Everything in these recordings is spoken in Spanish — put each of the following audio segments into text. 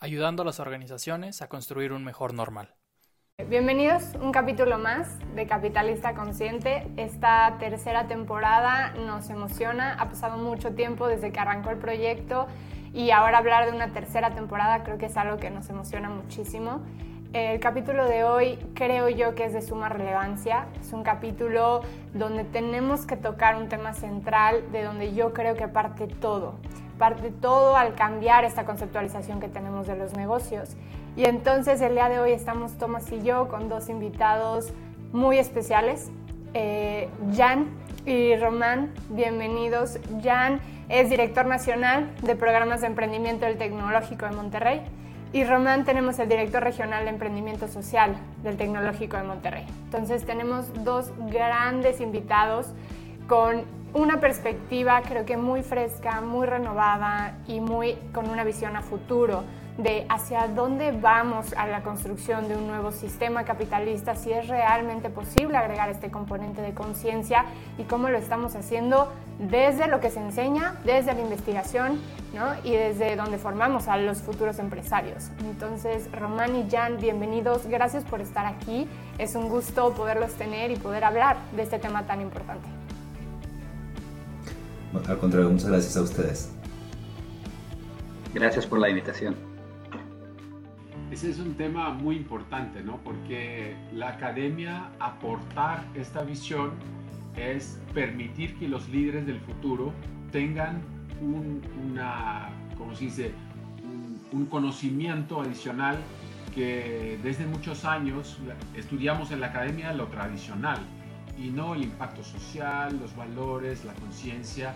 Ayudando a las organizaciones a construir un mejor normal. Bienvenidos un capítulo más de Capitalista Consciente. Esta tercera temporada nos emociona, ha pasado mucho tiempo desde que arrancó el proyecto y ahora hablar de una tercera temporada creo que es algo que nos emociona muchísimo. El capítulo de hoy creo yo que es de suma relevancia. Es un capítulo donde tenemos que tocar un tema central de donde yo creo que parte todo. Parte todo al cambiar esta conceptualización que tenemos de los negocios. Y entonces el día de hoy estamos Tomás y yo con dos invitados muy especiales. Eh, Jan y Román, bienvenidos. Jan es director nacional de programas de emprendimiento del Tecnológico de Monterrey y Román tenemos el director regional de emprendimiento social del Tecnológico de Monterrey. Entonces tenemos dos grandes invitados con una perspectiva creo que muy fresca, muy renovada y muy con una visión a futuro de hacia dónde vamos a la construcción de un nuevo sistema capitalista, si es realmente posible agregar este componente de conciencia y cómo lo estamos haciendo desde lo que se enseña, desde la investigación ¿no? y desde donde formamos a los futuros empresarios. Entonces, Román y Jan, bienvenidos, gracias por estar aquí. Es un gusto poderlos tener y poder hablar de este tema tan importante. Al contrario, muchas gracias a ustedes. Gracias por la invitación. Ese es un tema muy importante, ¿no? Porque la academia aportar esta visión es permitir que los líderes del futuro tengan un, una, ¿cómo se dice? Un, un conocimiento adicional que desde muchos años estudiamos en la academia lo tradicional y no el impacto social, los valores, la conciencia,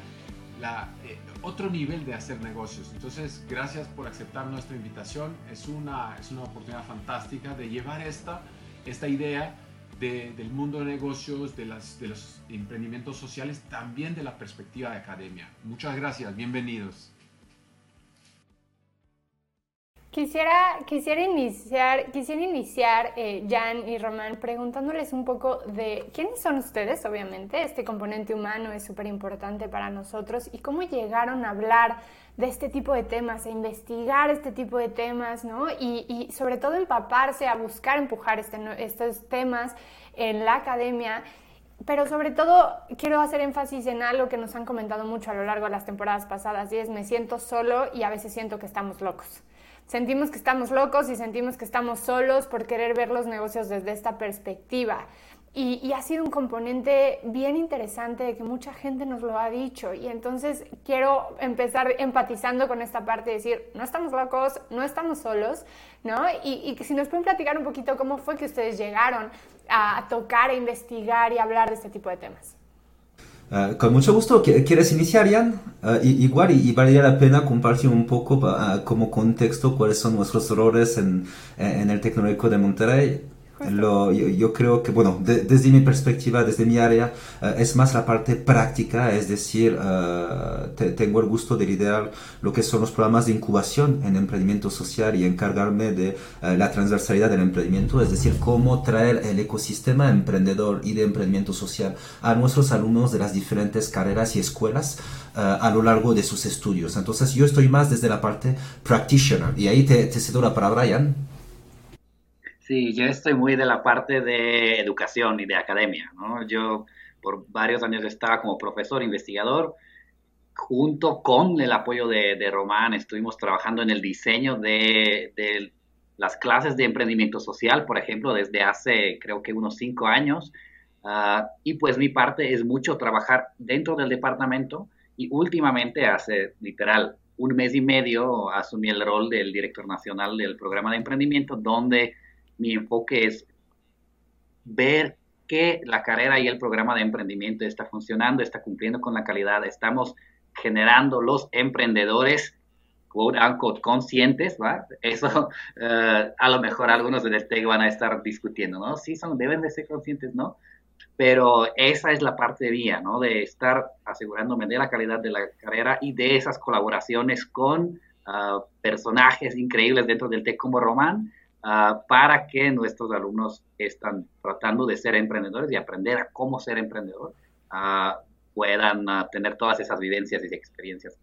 eh, otro nivel de hacer negocios. Entonces, gracias por aceptar nuestra invitación. Es una, es una oportunidad fantástica de llevar esta, esta idea de, del mundo de negocios, de, las, de los emprendimientos sociales, también de la perspectiva de academia. Muchas gracias, bienvenidos. Quisiera, quisiera iniciar, quisiera iniciar eh, Jan y Román preguntándoles un poco de quiénes son ustedes, obviamente, este componente humano es súper importante para nosotros. Y cómo llegaron a hablar de este tipo de temas, a investigar este tipo de temas, ¿no? Y, y sobre todo empaparse, a buscar empujar este, estos temas en la academia. Pero sobre todo quiero hacer énfasis en algo que nos han comentado mucho a lo largo de las temporadas pasadas y es me siento solo y a veces siento que estamos locos sentimos que estamos locos y sentimos que estamos solos por querer ver los negocios desde esta perspectiva. Y, ha sido un componente bien interesante de que mucha gente nos lo ha dicho. Y entonces quiero empezar empatizando con esta parte de decir, no estamos locos, no estamos solos, ¿no? Y, y que si nos pueden platicar un poquito cómo fue que ustedes llegaron a tocar, a investigar y hablar de este tipo de temas. Uh, con mucho gusto, ¿quieres iniciar, Jan? Uh, igual, y, y, valdría la pena compartir un poco uh, como contexto cuáles son nuestros en, en el Tecnológico de Monterrey lo, yo, creo que, bueno, desde mi perspectiva, desde mi área, uh, es más la parte práctica, es decir, te, tengo el gusto de liderar lo que son los programas de incubación en emprendimiento social y encargarme de uh, la transversalidad del emprendimiento, es decir, cómo traer el ecosistema emprendedor y de emprendimiento social a nuestros alumnos de las diferentes carreras y escuelas a lo largo de sus estudios. Entonces, yo estoy más desde la parte practitioner y ahí te, te cedo la palabra, Jan. Sí, yo estoy muy de la parte de educación y de academia, ¿no? Yo por varios años estaba como profesor investigador, junto con el apoyo de, de Román, estuvimos trabajando en el diseño de, de, las clases de emprendimiento social, por ejemplo, desde hace creo que unos cinco años. Uh, y pues mi parte es mucho trabajar dentro del departamento y últimamente hace literal un mes y medio asumí el rol del director nacional del programa de emprendimiento, donde mi enfoque es ver que la carrera y el programa de emprendimiento está funcionando, está cumpliendo con la calidad, estamos generando los emprendedores quote unquote conscientes, ¿va? Eso eh, a lo mejor algunos en el TEC van a estar discutiendo, ¿no? Sí, son, deben de ser conscientes, ¿no? Pero esa es la parte mía, ¿no? De estar asegurándome de la calidad de la carrera y de esas colaboraciones con uh, personajes increíbles dentro del TEC como Román, uh, para que nuestros alumnos están tratando de ser emprendedores y aprender a cómo ser emprendedor, uh, puedan tener todas esas vivencias y experiencias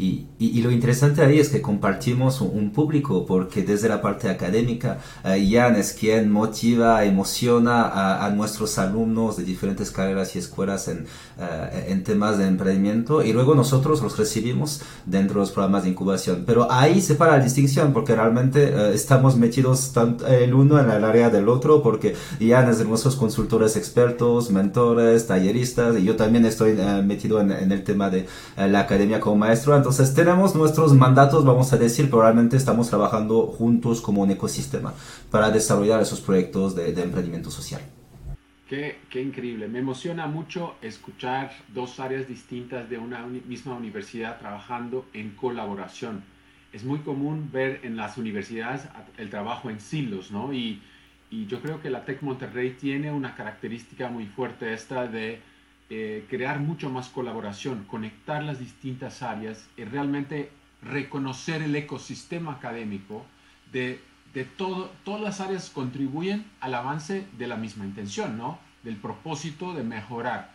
y, lo interesante ahí es que compartimos un, público, porque desde la parte académica, uh, Jan es quien motiva, emociona a, nuestros alumnos de diferentes carreras y escuelas en, uh, en temas de emprendimiento, y luego nosotros los recibimos dentro de los programas de incubación. Pero ahí se para la distinción, porque realmente uh, estamos metidos el uno en el área del otro, porque Jan es de nuestros consultores expertos, mentores, talleristas, y yo también estoy metido en, el tema de la academia como maestro. Entonces tenemos nuestros mandatos, vamos a decir, probablemente estamos trabajando juntos como un ecosistema para desarrollar esos proyectos de, emprendimiento social. Qué, qué, increíble. Me emociona mucho escuchar dos áreas distintas de una misma universidad trabajando en colaboración. Es muy común ver en las universidades el trabajo en silos, ¿no? Y, y yo creo que la Tec Monterrey tiene una característica muy fuerte esta de eh, crear mucho más colaboración, conectar las distintas áreas y realmente reconocer el ecosistema académico de, de todo, todas las áreas contribuyen al avance de la misma intención, ¿no? Del propósito de mejorar.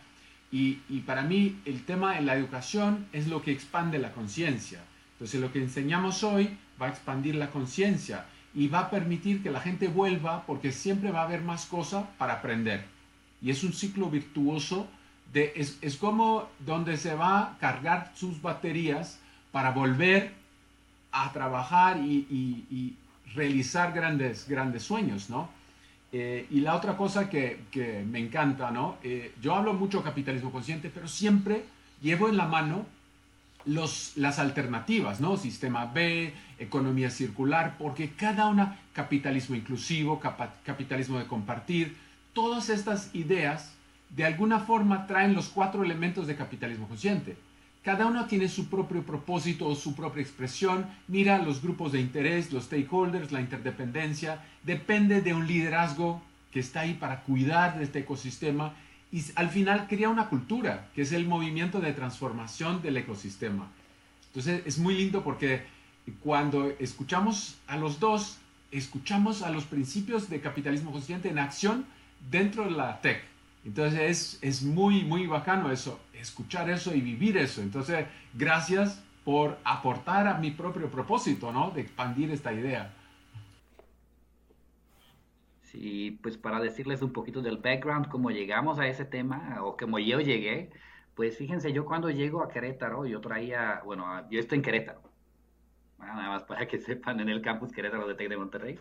Y, y para mí el tema en la educación es lo que expande la conciencia. Entonces lo que enseñamos hoy va a expandir la conciencia y va a permitir que la gente vuelva porque siempre va a haber más cosas para aprender. Y es un ciclo virtuoso es, como donde se va a cargar sus baterías para volver a trabajar y, realizar grandes, grandes sueños, ¿no? Eh, y la otra cosa que, me encanta, ¿no? Eh, yo hablo mucho capitalismo consciente, pero siempre llevo en la mano los, las alternativas, ¿no? Sistema B, economía circular, porque cada una, capitalismo inclusivo, capitalismo de compartir, todas estas ideas de alguna forma traen los cuatro elementos de capitalismo consciente. Cada uno tiene su propio propósito o su propia expresión, mira los grupos de interés, los stakeholders, la interdependencia, depende de un liderazgo que está ahí para cuidar de este ecosistema y al final crea una cultura, que es el movimiento de transformación del ecosistema. Entonces es muy lindo porque cuando escuchamos a los dos, escuchamos a los principios de capitalismo consciente en acción dentro de la tech entonces es, es muy, muy bacano eso, escuchar eso y vivir eso. Entonces, gracias por aportar a mi propio propósito, ¿no? De expandir esta idea. Sí, pues para decirles un poquito del background, cómo llegamos a ese tema, o como yo llegué, pues fíjense, yo cuando llego a Querétaro, yo traía, bueno, yo estoy en Querétaro, nada más para que sepan, en el campus Querétaro de TEC de Monterrey.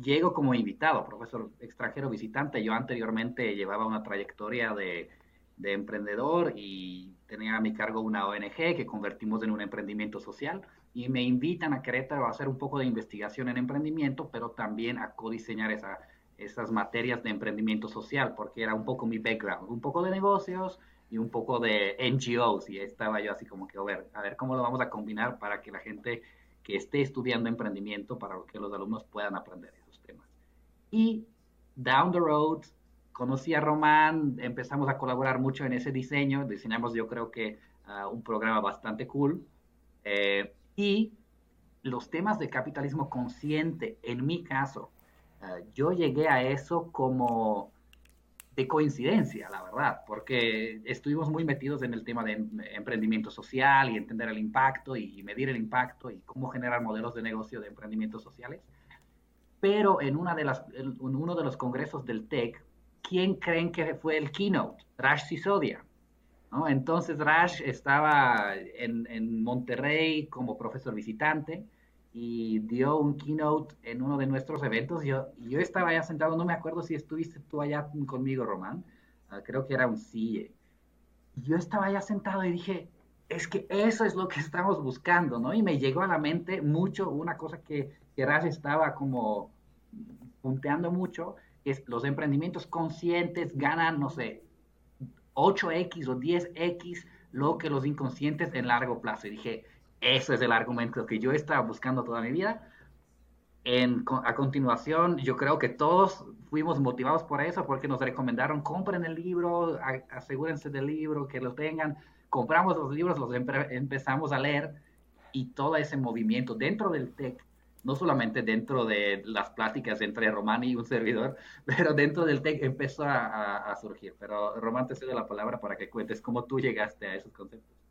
llego como invitado, profesor extranjero visitante. Yo anteriormente llevaba una trayectoria de, de, emprendedor y tenía a mi cargo una ONG que convertimos en un emprendimiento social y me invitan a Querétaro a hacer un poco de investigación en emprendimiento, pero también a codiseñar esa, esas materias de emprendimiento social, porque era un poco mi background, un poco de negocios, y un poco de NGOs y estaba yo así como que a ver, a ver cómo lo vamos a combinar para que la gente que esté estudiando emprendimiento, para que los alumnos puedan aprender esos temas. Y down the road, conocí a Román, empezamos a colaborar mucho en ese diseño, diseñamos yo creo que uh, un programa bastante cool. Eh, y los temas de capitalismo consciente, en mi caso, uh, yo llegué a eso como de coincidencia, la verdad, porque estuvimos muy metidos en el tema de emprendimiento social y entender el impacto y medir el impacto y cómo generar modelos de negocio de emprendimientos sociales. Pero en, una de las, uno de los congresos del TEC, ¿quién creen que fue el keynote? Rash Sisodia. ¿no? Entonces Rash estaba en, en Monterrey como profesor visitante y dio un keynote en uno de nuestros eventos. Yo, yo estaba allá sentado, no me acuerdo si estuviste tú allá conmigo, Román, ah, creo que era un CIE. Yo estaba allá sentado y dije, es que eso es lo que estamos buscando, ¿no? Y me llegó a la mente mucho una cosa que, que estaba como punteando mucho, es los emprendimientos conscientes ganan, no sé, 8X o 10X lo que los inconscientes en largo plazo. Y dije, ese es el argumento que yo estaba buscando toda mi vida. En, a continuación, yo creo que todos fuimos motivados por eso, porque nos recomendaron, compren el libro, asegúrense del libro, que lo tengan. Compramos los libros, los empezamos a leer y todo ese movimiento dentro del TEC no solamente dentro de las pláticas entre Román y un servidor, pero dentro del TEC empezó a, surgir. Pero Román, te cedo la palabra para que cuentes cómo tú llegaste a esos conceptos.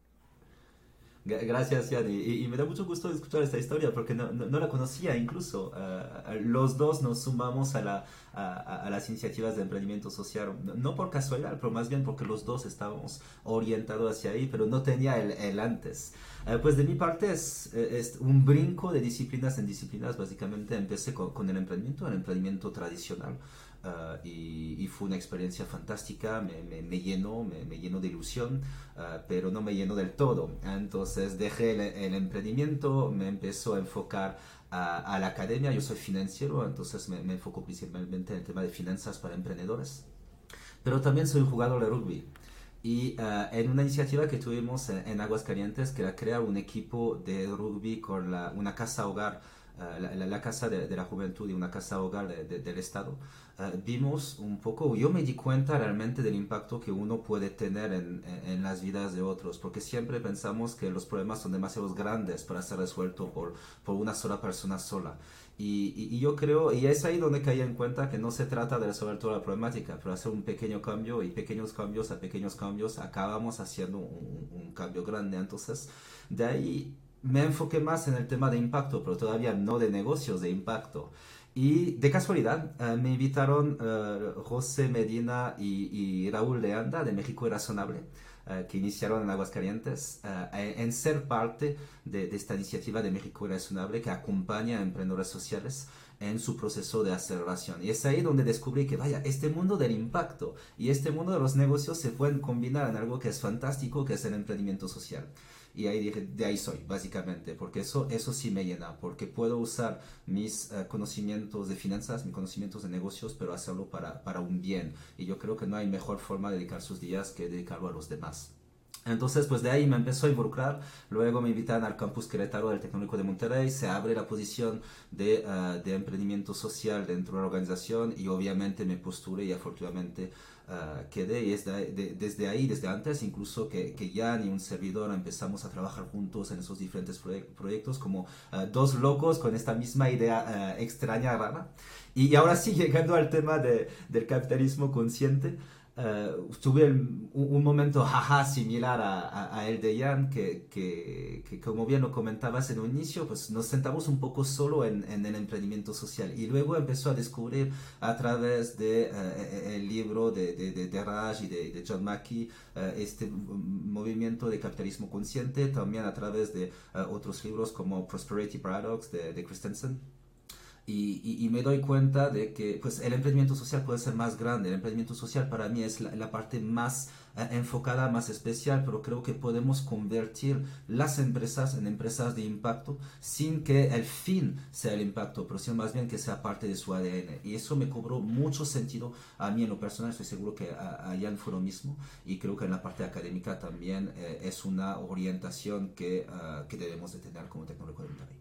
Gracias, Yani. Y, me da mucho gusto escuchar esta historia porque no, no, la conocía incluso. Ah, los dos nos sumamos a, la, a, las iniciativas de emprendimiento social, no por casualidad, pero más bien porque los dos estábamos orientados hacia ahí, pero no tenía el, el antes. Ah, pues de mi parte es, es, un brinco de disciplinas en disciplinas. Básicamente empecé con, con el emprendimiento, el emprendimiento tradicional. Ah, y, fue una experiencia fantástica, me, me, me llenó, me, me, llenó de ilusión, uh, pero no me llenó del todo. Entonces dejé el, el emprendimiento, me empezó a enfocar a, a, la academia, yo soy financiero, entonces me, me enfoco principalmente en el tema de finanzas para emprendedores, pero también soy un jugador de rugby. Y uh, en una iniciativa que tuvimos en, en Aguascalientes, que era crear un equipo de rugby con la, una casa hogar eh, la, la, Casa de, la Juventud y una Casa Hogar del Estado, eh, vimos un poco, yo me di cuenta realmente del impacto que uno puede tener en, en, las vidas de otros, porque siempre pensamos que los problemas son demasiado grandes para ser resueltos por, por una sola persona sola. Y, y, yo creo, y es ahí donde caí en cuenta que no se trata de resolver toda la problemática, pero hacer un pequeño cambio y pequeños cambios a pequeños cambios acabamos haciendo un, un cambio grande. Entonces, de ahí me enfoqué más en el tema de impacto, pero todavía no de negocios de impacto. Y de casualidad eh, me invitaron uh, José Medina y, Raúl Leanda de México Razonable, uh, que iniciaron en Aguascalientes, en ser parte de, de, esta iniciativa de México Razonable que acompaña a emprendedores sociales en su proceso de aceleración. Y es ahí donde descubrí que, vaya, este mundo del impacto y este mundo de los negocios se pueden combinar en algo que es fantástico, que es el emprendimiento social. Y ahí dije, de ahí soy, básicamente, porque eso, eso sí me llena, porque puedo usar mis eh, conocimientos de finanzas, mis conocimientos de negocios, pero hacerlo para, para un bien. Y yo creo que no hay mejor forma de dedicar sus días que dedicarlo a los demás. Entonces, pues de ahí me empezó a involucrar. Luego me invitan al campus Querétaro del Tecnológico de Monterrey. Se abre la posición de, uh, de emprendimiento social dentro de la organización y obviamente me postulé y afortunadamente uh, quedé. Y desde, de, desde ahí, desde antes, incluso que, que Jan y un servidor empezamos a trabajar juntos en esos diferentes proyectos como uh, dos locos con esta misma idea extraña, rara. Y, y, ahora sí, llegando al tema de, del capitalismo consciente. Uh, tuve un, un, momento jaja similar a, a, el de Jan, que, que, que, como bien lo comentabas en un inicio, pues nos sentamos un poco solo en, en el emprendimiento social y luego empezó a descubrir a través de uh, libro de, de, de, de, Raj y de, de John Mackey uh, este movimiento de capitalismo consciente, también a través de otros libros como Prosperity Paradox de, de Christensen. Y, y, me doy cuenta de que pues, el emprendimiento social puede ser más grande. El emprendimiento social para mí es la, la parte más eh, enfocada, más especial, pero creo que podemos convertir las empresas en empresas de impacto sin que el fin sea el impacto, pero sino más bien que sea parte de su ADN. Y eso me cobró mucho sentido a mí en lo personal, estoy seguro que a Jan fue lo mismo, y creo que en la parte académica también eh, es una orientación que, uh, que debemos de tener como tecnólogo de Monterrey.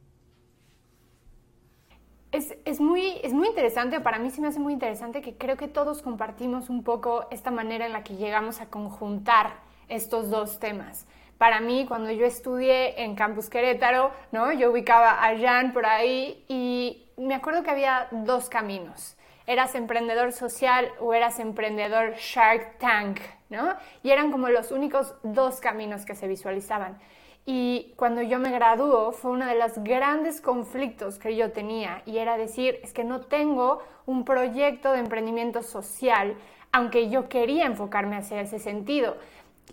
Es, es, muy, es muy interesante, para mí se me hace muy interesante que creo que todos compartimos un poco esta manera en la que llegamos a conjuntar estos dos temas. Para mí, cuando yo estudié en Campus Querétaro, ¿no? yo ubicaba a Jan por ahí y me acuerdo que había dos caminos. Eras emprendedor social o eras emprendedor Shark Tank, ¿no? Y eran como los únicos dos caminos que se visualizaban. Y cuando yo me graduó fue uno de los grandes conflictos que yo tenía y era decir, es que no tengo un proyecto de emprendimiento social, aunque yo quería enfocarme hacia ese sentido.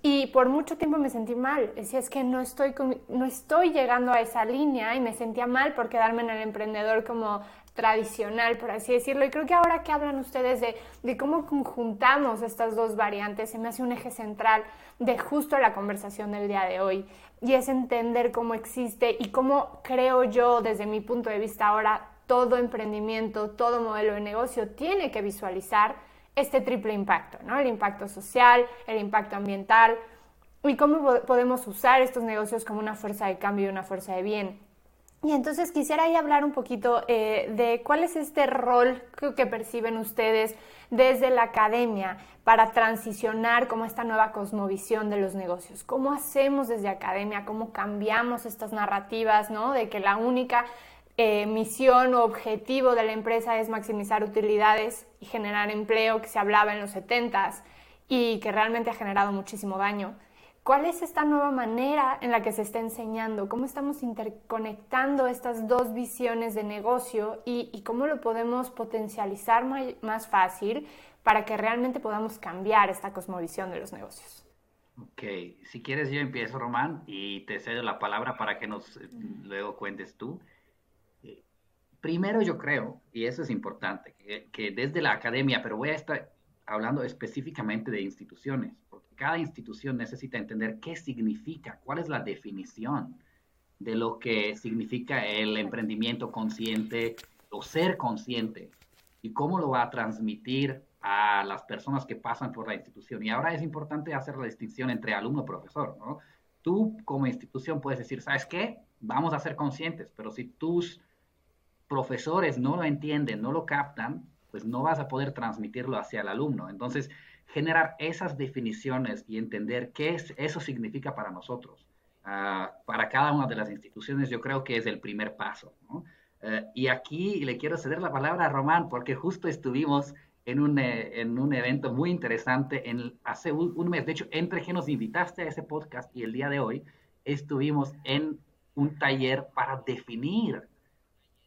Y por mucho tiempo me sentí mal, decía, es que no estoy, no estoy llegando a esa línea y me sentía mal por quedarme en el emprendedor como tradicional, por así decirlo. Y creo que ahora que hablan ustedes de, de, cómo conjuntamos estas dos variantes, se me hace un eje central de justo la conversación del día de hoy y es entender cómo existe y cómo creo yo desde mi punto de vista ahora todo emprendimiento, todo modelo de negocio tiene que visualizar este triple impacto, ¿no? El impacto social, el impacto ambiental y cómo podemos usar estos negocios como una fuerza de cambio y una fuerza de bien. Y entonces quisiera ahí hablar un poquito eh, de cuál es este rol que, perciben ustedes desde la academia para transicionar como esta nueva cosmovisión de los negocios. ¿Cómo hacemos desde academia? ¿Cómo cambiamos estas narrativas, ¿no? De que la única eh, misión o objetivo de la empresa es maximizar utilidades y generar empleo que se hablaba en los 70s y que realmente ha generado muchísimo daño. ¿Cuál es esta nueva manera en la que se está enseñando? ¿Cómo estamos interconectando estas dos visiones de negocio y, cómo lo podemos potencializar más fácil para que realmente podamos cambiar esta cosmovisión de los negocios? Ok, si quieres yo empiezo, Román, y te cedo la palabra para que nos eh, luego cuentes tú. Eh, primero yo creo, y eso es importante, que, que desde la academia, pero voy a estar hablando específicamente de instituciones, cada institución necesita entender qué significa, cuál es la definición de lo que significa el emprendimiento consciente o ser consciente y cómo lo va a transmitir a las personas que pasan por la institución. Y ahora es importante hacer la distinción entre alumno y profesor, ¿no? Tú como institución puedes decir, ¿sabes qué? Vamos a ser conscientes, pero si tus profesores no lo entienden, no lo captan, pues no vas a poder transmitirlo hacia el alumno. Entonces, generar esas definiciones y entender qué es, eso significa para nosotros. Ah, para cada una de las instituciones yo creo que es el primer paso. Eh, y aquí le quiero ceder la palabra a Román porque justo estuvimos en un, eh, en un evento muy interesante en, hace un, un, mes. De hecho, entre que nos invitaste a ese podcast y el día de hoy, estuvimos en un taller para definir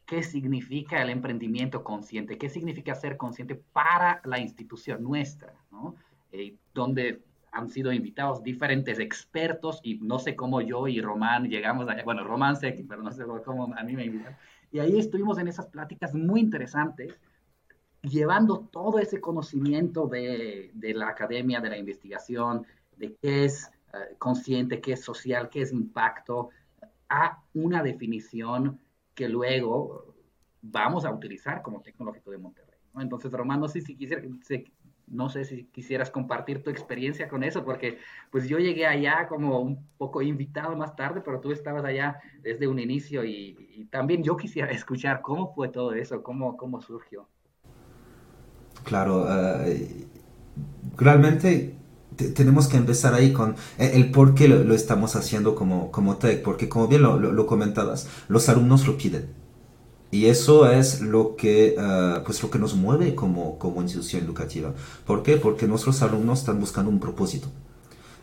qué significa el emprendimiento consciente, qué significa ser consciente para la institución nuestra, ¿no? Eh, donde han sido invitados diferentes expertos y no sé cómo yo y Román llegamos allá, bueno, Román sé, pero no sé cómo a mí me invitaron. Y ahí estuvimos en esas pláticas muy interesantes, llevando todo ese conocimiento de, de la academia, de la investigación, de qué es eh, consciente, qué es social, qué es impacto, a una definición que luego vamos a utilizar como tecnológico de Monterrey. Entonces, Román, no sé si quisiera, no sé si quisieras compartir tu experiencia con eso, porque pues yo llegué allá como un poco invitado más tarde, pero tú estabas allá desde un inicio y, también yo quisiera escuchar cómo fue todo eso, cómo, cómo surgió. Claro, eh, realmente tenemos que empezar ahí con eh, el por qué lo, estamos haciendo como, como tech, porque como bien lo, comentabas, los alumnos lo piden. Y eso es lo que, ah, pues lo que nos mueve como, como institución educativa. ¿Por qué? Porque nuestros alumnos están buscando un propósito.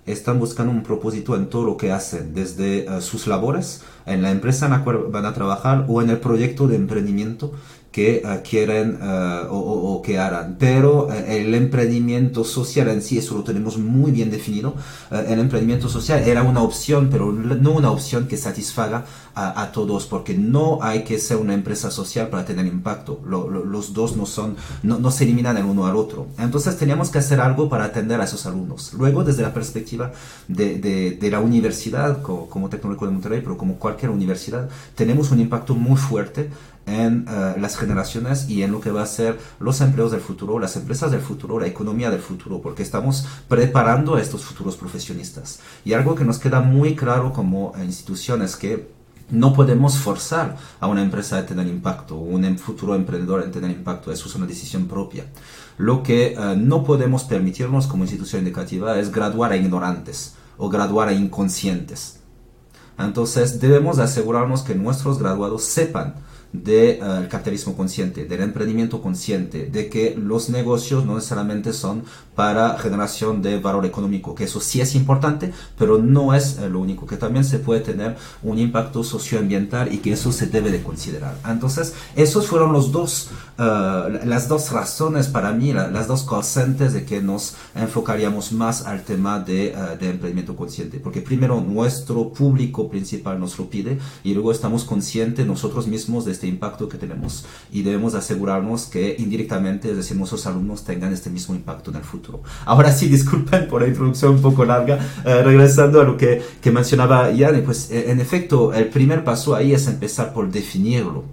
Están buscando un propósito en todo lo que hacen, desde ah, sus labores, en la empresa en la cual van a trabajar o en el proyecto de emprendimiento que uh, quieren uh, o, o, que harán. Pero uh, el emprendimiento social en sí, eso lo tenemos muy bien definido. el emprendimiento social era una opción, pero no una opción que satisfaga a, a, todos, porque no hay que ser una empresa social para tener impacto. Lo, lo, los dos no, son, no, no, se eliminan el uno al otro. Entonces teníamos que hacer algo para atender a esos alumnos. Luego, desde la perspectiva de, de, de la universidad, como, como Tecnológico de Monterrey, pero como cualquier universidad, tenemos un impacto muy fuerte en uh, las generaciones y en lo que va a ser los empleos del futuro, las empresas del futuro, la economía del futuro, porque estamos preparando a estos futuros profesionistas. Y algo que nos queda muy claro como instituciones que no podemos forzar a una empresa a tener impacto o un em, futuro emprendedor a tener impacto. Eso es una decisión propia. Lo que uh, no podemos permitirnos como institución educativa es graduar a ignorantes o graduar a inconscientes. Entonces debemos asegurarnos que nuestros graduados sepan del eh, capitalismo consciente, del emprendimiento consciente, de que los negocios no necesariamente son para generación de valor económico, que eso sí es importante, pero no es eh, lo único, que también se puede tener un impacto socioambiental y que eso se debe de considerar. Entonces, esos fueron los dos, uh, las dos razones para mí, la, las dos causantes de que nos enfocaríamos más al tema de, uh, de emprendimiento consciente, porque primero nuestro público principal nos lo pide y luego estamos conscientes nosotros mismos de este impacto que tenemos y debemos asegurarnos que indirectamente, es decir, nuestros alumnos tengan este mismo impacto en el futuro. Ahora sí, disculpen por la introducción un poco larga, eh, regresando a lo que, que mencionaba Yanni, pues eh, en efecto, el primer paso ahí es empezar por definirlo.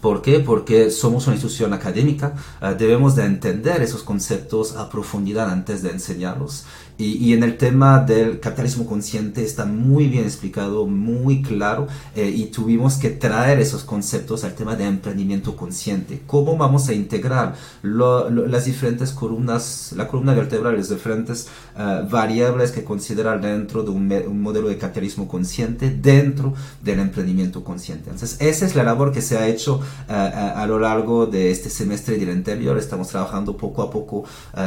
¿Por qué? Porque somos una institución académica, uh, debemos de entender esos conceptos a profundidad antes de enseñarlos Y, en el tema del capitalismo consciente está muy bien explicado, muy claro, eh, y tuvimos que traer esos conceptos al tema de emprendimiento consciente. ¿Cómo vamos a integrar las diferentes columnas, la columna vertebral, las diferentes eh, variables que considerar dentro de un, modelo de capitalismo consciente dentro del emprendimiento consciente? Entonces, esa es la labor que se ha hecho eh, a, lo largo de este semestre y del anterior. Estamos trabajando poco a poco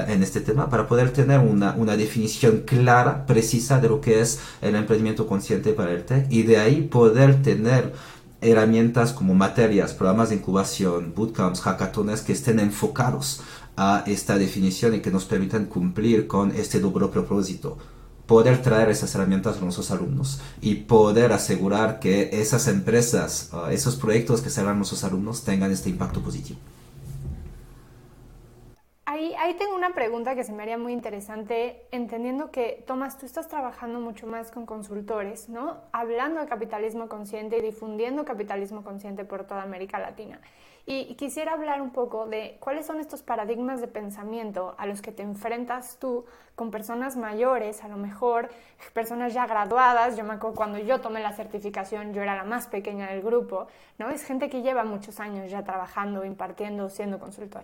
en este tema para poder tener una, una definición clara, precisa de lo que es el emprendimiento consciente para el TEC y de ahí poder tener herramientas como materias, programas de incubación, bootcamps, hackatones que estén enfocados a esta definición y que nos permitan cumplir con este doble propósito poder traer esas herramientas a nuestros alumnos y poder asegurar que esas empresas, esos proyectos que se hagan nuestros alumnos tengan este impacto positivo. Ahí, tengo una pregunta que se me haría muy interesante, entendiendo que, Tomás, tú estás trabajando mucho más con consultores, ¿no? Hablando de capitalismo consciente y difundiendo capitalismo consciente por toda América Latina. Y quisiera hablar un poco de cuáles son estos paradigmas de pensamiento a los que te enfrentas tú con personas mayores, a lo mejor personas ya graduadas. Yo me acuerdo cuando yo tomé la certificación, yo era la más pequeña del grupo, ¿no? Es gente que lleva muchos años ya trabajando, impartiendo, siendo consultor.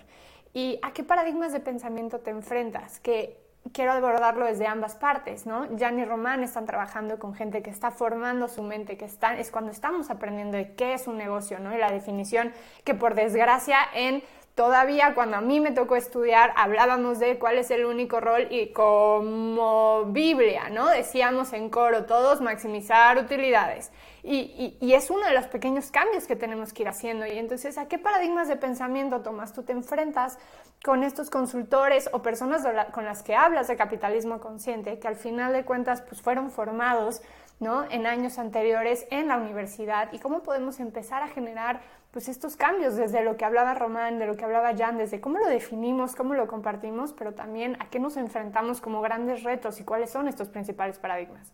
¿Y a qué paradigmas de pensamiento te enfrentas? Que quiero abordarlo desde ambas partes, ¿no? Jan y Román están trabajando con gente que está formando su mente, que están, es cuando estamos aprendiendo de qué es un negocio, ¿no? Y la definición que por desgracia en todavía cuando a mí me tocó estudiar hablábamos de cuál es el único rol y como Biblia, ¿no? Decíamos en coro todos maximizar utilidades. Y, es uno de los pequeños cambios que tenemos que ir haciendo. Y entonces, ¿a qué paradigmas de pensamiento, Tomás, tú te enfrentas con estos consultores o personas con las que hablas de capitalismo consciente, que al final de cuentas pues, fueron formados ¿no? en años anteriores en la universidad? ¿Y cómo podemos empezar a generar pues, estos cambios desde lo que hablaba Román, de lo que hablaba Jan, desde cómo lo definimos, cómo lo compartimos, pero también a qué nos enfrentamos como grandes retos y cuáles son estos principales paradigmas?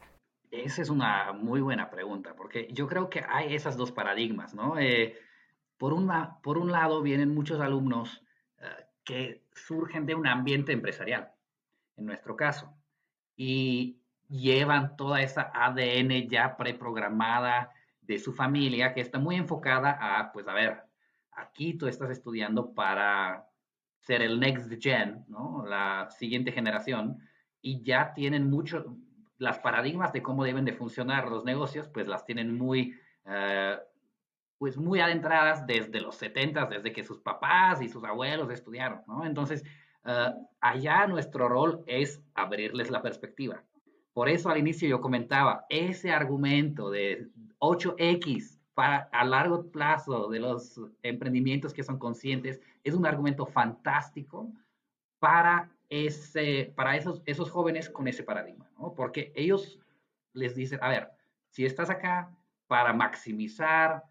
Esa es una muy buena pregunta, porque yo creo que hay esas dos paradigmas, ¿no? Eh, por, una, por un lado, vienen muchos alumnos que surgen de un ambiente empresarial, en nuestro caso, y llevan toda esa ADN ya preprogramada de su familia, que está muy enfocada a, pues, a ver, aquí tú estás estudiando para ser el next gen, ¿no? La siguiente generación, y ya tienen mucho, las paradigmas de cómo deben de funcionar los negocios, pues las tienen muy, eh, pues muy adentradas desde los 70, desde que sus papás y sus abuelos estudiaron, ¿no? Entonces, eh, allá nuestro rol es abrirles la perspectiva. Por eso al inicio yo comentaba, ese argumento de 8X para, a largo plazo de los emprendimientos que son conscientes es un argumento fantástico para ese, para esos, esos jóvenes con ese paradigma, ¿no? Porque ellos les dicen, a ver, si estás acá para maximizar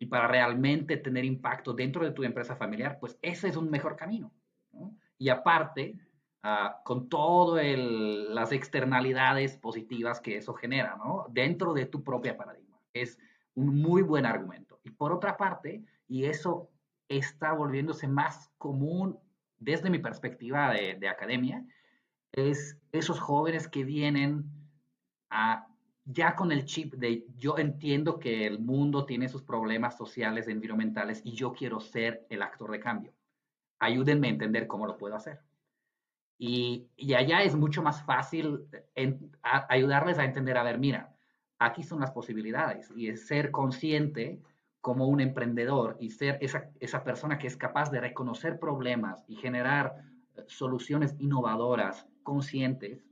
y para realmente tener impacto dentro de tu empresa familiar, pues ese es un mejor camino. ¿no? Y aparte, uh, con todas las externalidades positivas que eso genera, ¿no? Dentro de tu propia paradigma. Es un muy buen argumento. Y por otra parte, y eso está volviéndose más común desde mi perspectiva de, academia, es esos jóvenes que vienen a, ya con el chip de yo entiendo que el mundo tiene sus problemas sociales, environmentales y yo quiero ser el actor de cambio. Ayúdenme a entender cómo lo puedo hacer. Y, allá es mucho más fácil ayudarles a entender, a ver, mira, aquí son las posibilidades y es ser consciente como un emprendedor y ser esa, esa persona que es capaz de reconocer problemas y generar eh, soluciones innovadoras, conscientes,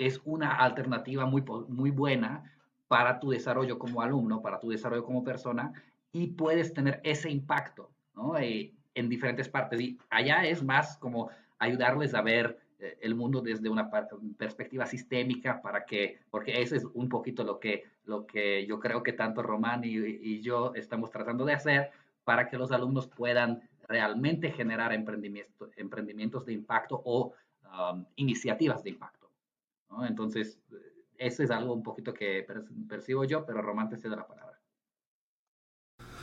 es una alternativa muy, muy buena para tu desarrollo como alumno, para tu desarrollo como persona, y puedes tener ese impacto ¿no? Eh, en diferentes partes. Y allá es más como ayudarles a ver eh, el mundo desde una perspectiva sistémica para que, porque eso es un poquito lo que, lo que yo creo que tanto Román y, yo estamos tratando de hacer para que los alumnos puedan realmente generar emprendimiento, emprendimientos de impacto o um, iniciativas de impacto. ¿No? Entonces, eso es algo un poquito que percibo yo, pero Román te cedo la palabra.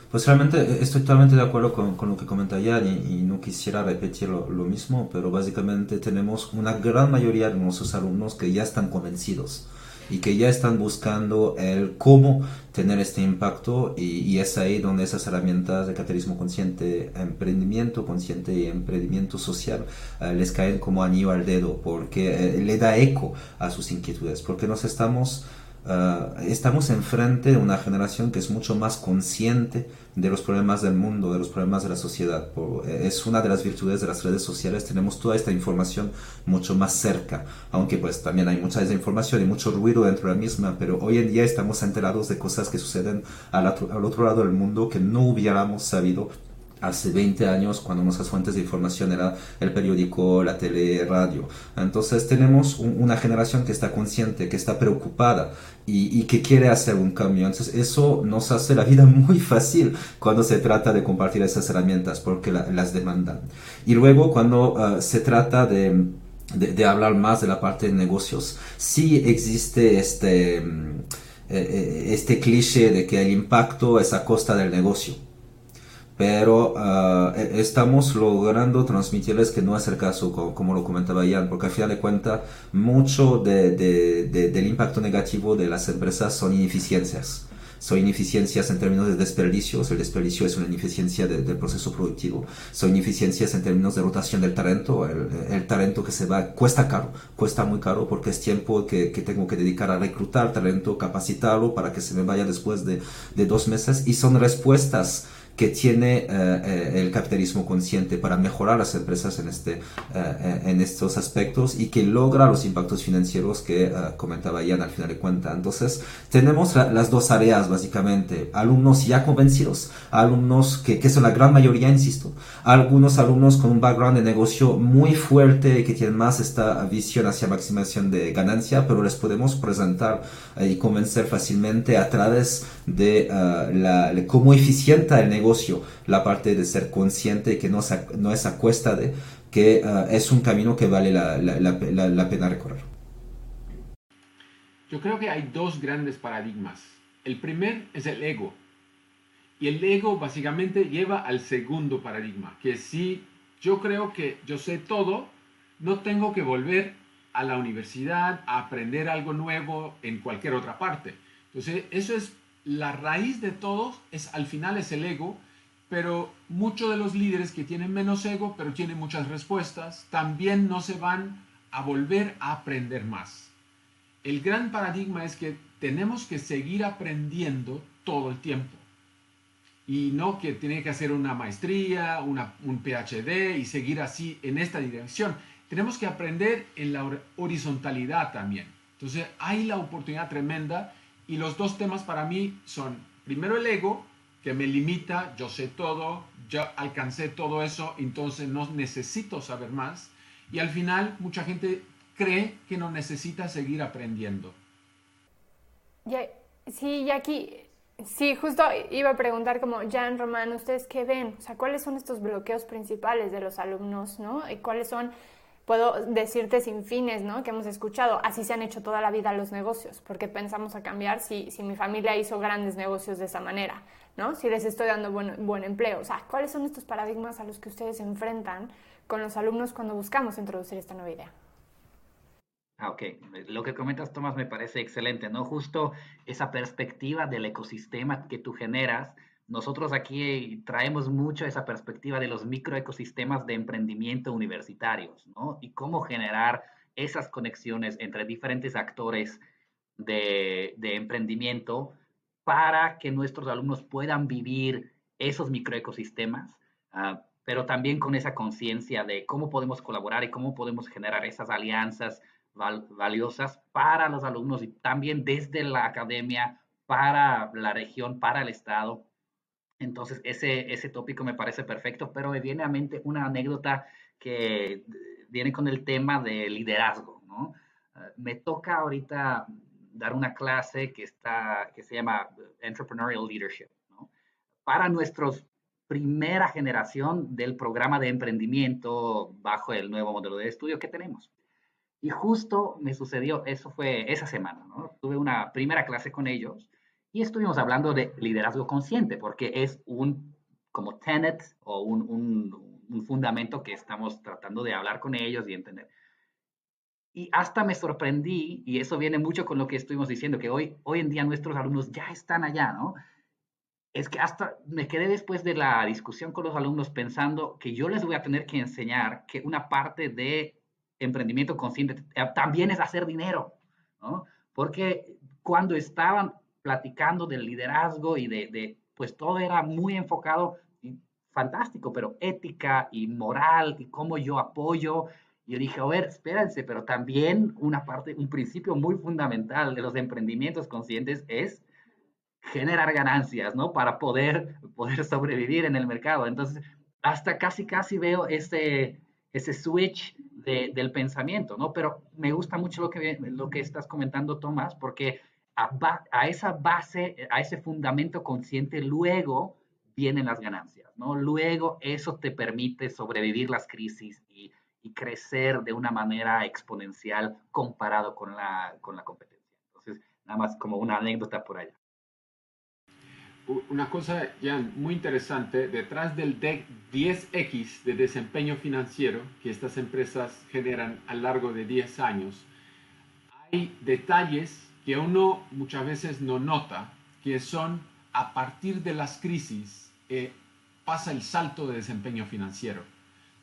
Pues realmente eh, estoy totalmente de acuerdo con, con lo que comenta Jan y, no quisiera repetir lo, lo, mismo, pero básicamente tenemos una gran mayoría de nuestros alumnos que ya están convencidos y que ya están buscando el cómo tener este impacto y, es ahí donde esas herramientas de capitalismo consciente, emprendimiento consciente y emprendimiento social eh, les caen como anillo al dedo porque eh, le da eco a sus inquietudes, porque nos estamos Uh, estamos enfrente de una generación que es mucho más consciente de los problemas del mundo, de los problemas de la sociedad. Eh, es una de las virtudes de las redes sociales, tenemos toda esta información mucho más cerca, aunque pues también hay mucha desinformación y mucho ruido dentro de la misma, pero hoy en día estamos enterados de cosas que suceden al otro, al otro lado del mundo que no hubiéramos sabido hace 20 años cuando nuestras fuentes de información era el periódico, la tele, radio. Entonces tenemos una generación que está consciente, que está preocupada y, que quiere hacer un cambio. Entonces eso nos hace la vida muy fácil cuando se trata de compartir esas herramientas porque las demandan. Y luego cuando uh, se trata de, de, hablar más de la parte de negocios, sí existe este, mm, eh, eh, este cliché de que el impacto es a costa del negocio pero uh, estamos logrando transmitirles que no es el caso, como, lo comentaba Ian, porque al final de cuentas, mucho de, de, del impacto negativo de las empresas son ineficiencias. Son ineficiencias en términos de desperdicios, el desperdicio es una ineficiencia del proceso productivo. Son ineficiencias en términos de rotación del talento, el, el, talento que se va cuesta caro, cuesta muy caro porque es tiempo que, que, tengo que dedicar a reclutar talento, capacitarlo para que se me vaya después de, de dos meses y son respuestas que tiene eh, eh, el capitalismo consciente para mejorar las empresas en, este, eh, en estos aspectos y que logra los impactos financieros que comentaba Ian al final de cuentas. Entonces, tenemos las dos áreas básicamente, alumnos ya convencidos, alumnos que, que son la gran mayoría, insisto, algunos alumnos con un background de negocio muy fuerte que tienen más esta visión hacia maximización de ganancia, pero les podemos presentar y convencer fácilmente a través de la, cómo eficienta el negocio la parte de ser consciente que no, es a cuesta de, que uh, es un camino que vale la, pena recorrer. Yo creo que hay dos grandes paradigmas. El primer es el ego. Y el ego básicamente lleva al segundo paradigma, que si yo creo que yo sé todo, no tengo que volver a la universidad a aprender algo nuevo en cualquier otra parte. Entonces, eso es la raíz de todos es al final es el ego, pero muchos de los líderes que tienen menos ego, pero tienen muchas respuestas, también no se van a volver a aprender más. El gran paradigma es que tenemos que seguir aprendiendo todo el tiempo. Y no que tiene que hacer una maestría, un PhD y seguir así en esta dirección. Tenemos que aprender en la horizontalidad también. Entonces hay la oportunidad tremenda y los dos temas para mí son, primero el ego, que me limita, yo sé todo, ya alcancé todo eso, entonces no necesito saber más. Y al final mucha gente cree que no necesita seguir aprendiendo. sí, y aquí, sí, justo iba a preguntar como, Jan, Román, ¿ustedes qué ven? O sea, ¿cuáles son estos bloqueos principales de los alumnos, no? ¿Y cuáles son puedo decirte sin fines, ¿no? Que hemos escuchado, así se han hecho toda la vida los negocios, porque pensamos a cambiar si, si mi familia hizo grandes negocios de esa manera, ¿no? Si les estoy dando buen, buen empleo. O sea, ¿cuáles son estos paradigmas a los que ustedes se enfrentan con los alumnos cuando buscamos introducir esta nueva idea? Ah, ok. Lo que comentas, Tomás, me parece excelente, ¿no? Justo esa perspectiva del ecosistema que tú generas nosotros aquí traemos mucho esa perspectiva de los microecosistemas de emprendimiento universitarios, ¿no? Y cómo generar esas conexiones entre diferentes actores de, emprendimiento para que nuestros alumnos puedan vivir esos microecosistemas, uh, pero también con esa conciencia de cómo podemos colaborar y cómo podemos generar esas alianzas valiosas para los alumnos y también desde la academia, para la región, para el Estado entonces, ese, ese tópico me parece perfecto, pero me viene a mente una anécdota que viene con el tema de liderazgo, ¿no? Ah, me toca ahorita dar una clase que, está, que se llama Entrepreneurial Leadership. Para nuestros primera generación del programa de emprendimiento bajo el nuevo modelo de estudio que tenemos. Y justo me sucedió, eso fue esa semana. Tuve una primera clase con ellos Y estuvimos hablando de liderazgo consciente, porque es un como tenet o un, un, un fundamento que estamos tratando de hablar con ellos y entender. Y hasta me sorprendí, y eso viene mucho con lo que estuvimos diciendo, que hoy, hoy en día nuestros alumnos ya están allá, ¿no? Es que hasta me quedé después de la discusión con los alumnos pensando que yo les voy a tener que enseñar que una parte de emprendimiento consciente eh, también es hacer dinero, ¿no? Porque cuando estaban platicando del liderazgo y de, de pues todo era muy enfocado, y fantástico, pero ética y moral y cómo yo apoyo yo dije, a ver, espérense, pero también una parte, un principio muy fundamental de los emprendimientos conscientes es generar ganancias, ¿no? Para poder, poder sobrevivir en el mercado. Entonces, hasta casi, casi veo ese, ese switch de, del pensamiento, ¿no? Pero me gusta mucho lo que, lo que estás comentando, Tomás, porque a, a esa base, a ese fundamento consciente, luego vienen las ganancias, ¿no? Luego eso te permite sobrevivir las crisis y y crecer de una manera exponencial comparado con la, con la competencia. Entonces, nada más como una anécdota por allá. Una cosa ya muy interesante, detrás del 10X de desempeño financiero que estas empresas generan a lo largo de 10 años, hay detalles que uno muchas veces no nota, que son a partir de las crisis eh, pasa el salto de desempeño financiero